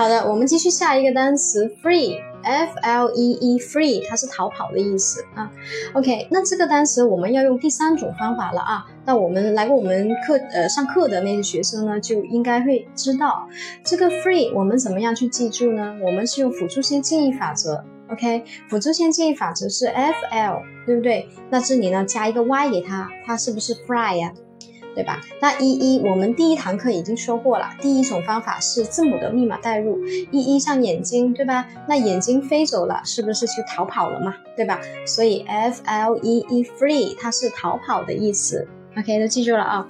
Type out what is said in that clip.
好的，我们继续下一个单词 free，f l e e free，它是逃跑的意思啊。OK，那这个单词我们要用第三种方法了啊。那我们来过我们课呃上课的那些学生呢，就应该会知道这个 free 我们怎么样去记住呢？我们是用辅助线记忆法则。OK，辅助线记忆法则是 f l，对不对？那这里呢加一个 y 给它，它是不是 fly 呀？对吧？那一一我们第一堂课已经说过了，第一种方法是字母的密码代入，一一像眼睛，对吧？那眼睛飞走了，是不是去逃跑了嘛？对吧？所以 f l e e free 它是逃跑的意思。OK，都记住了啊。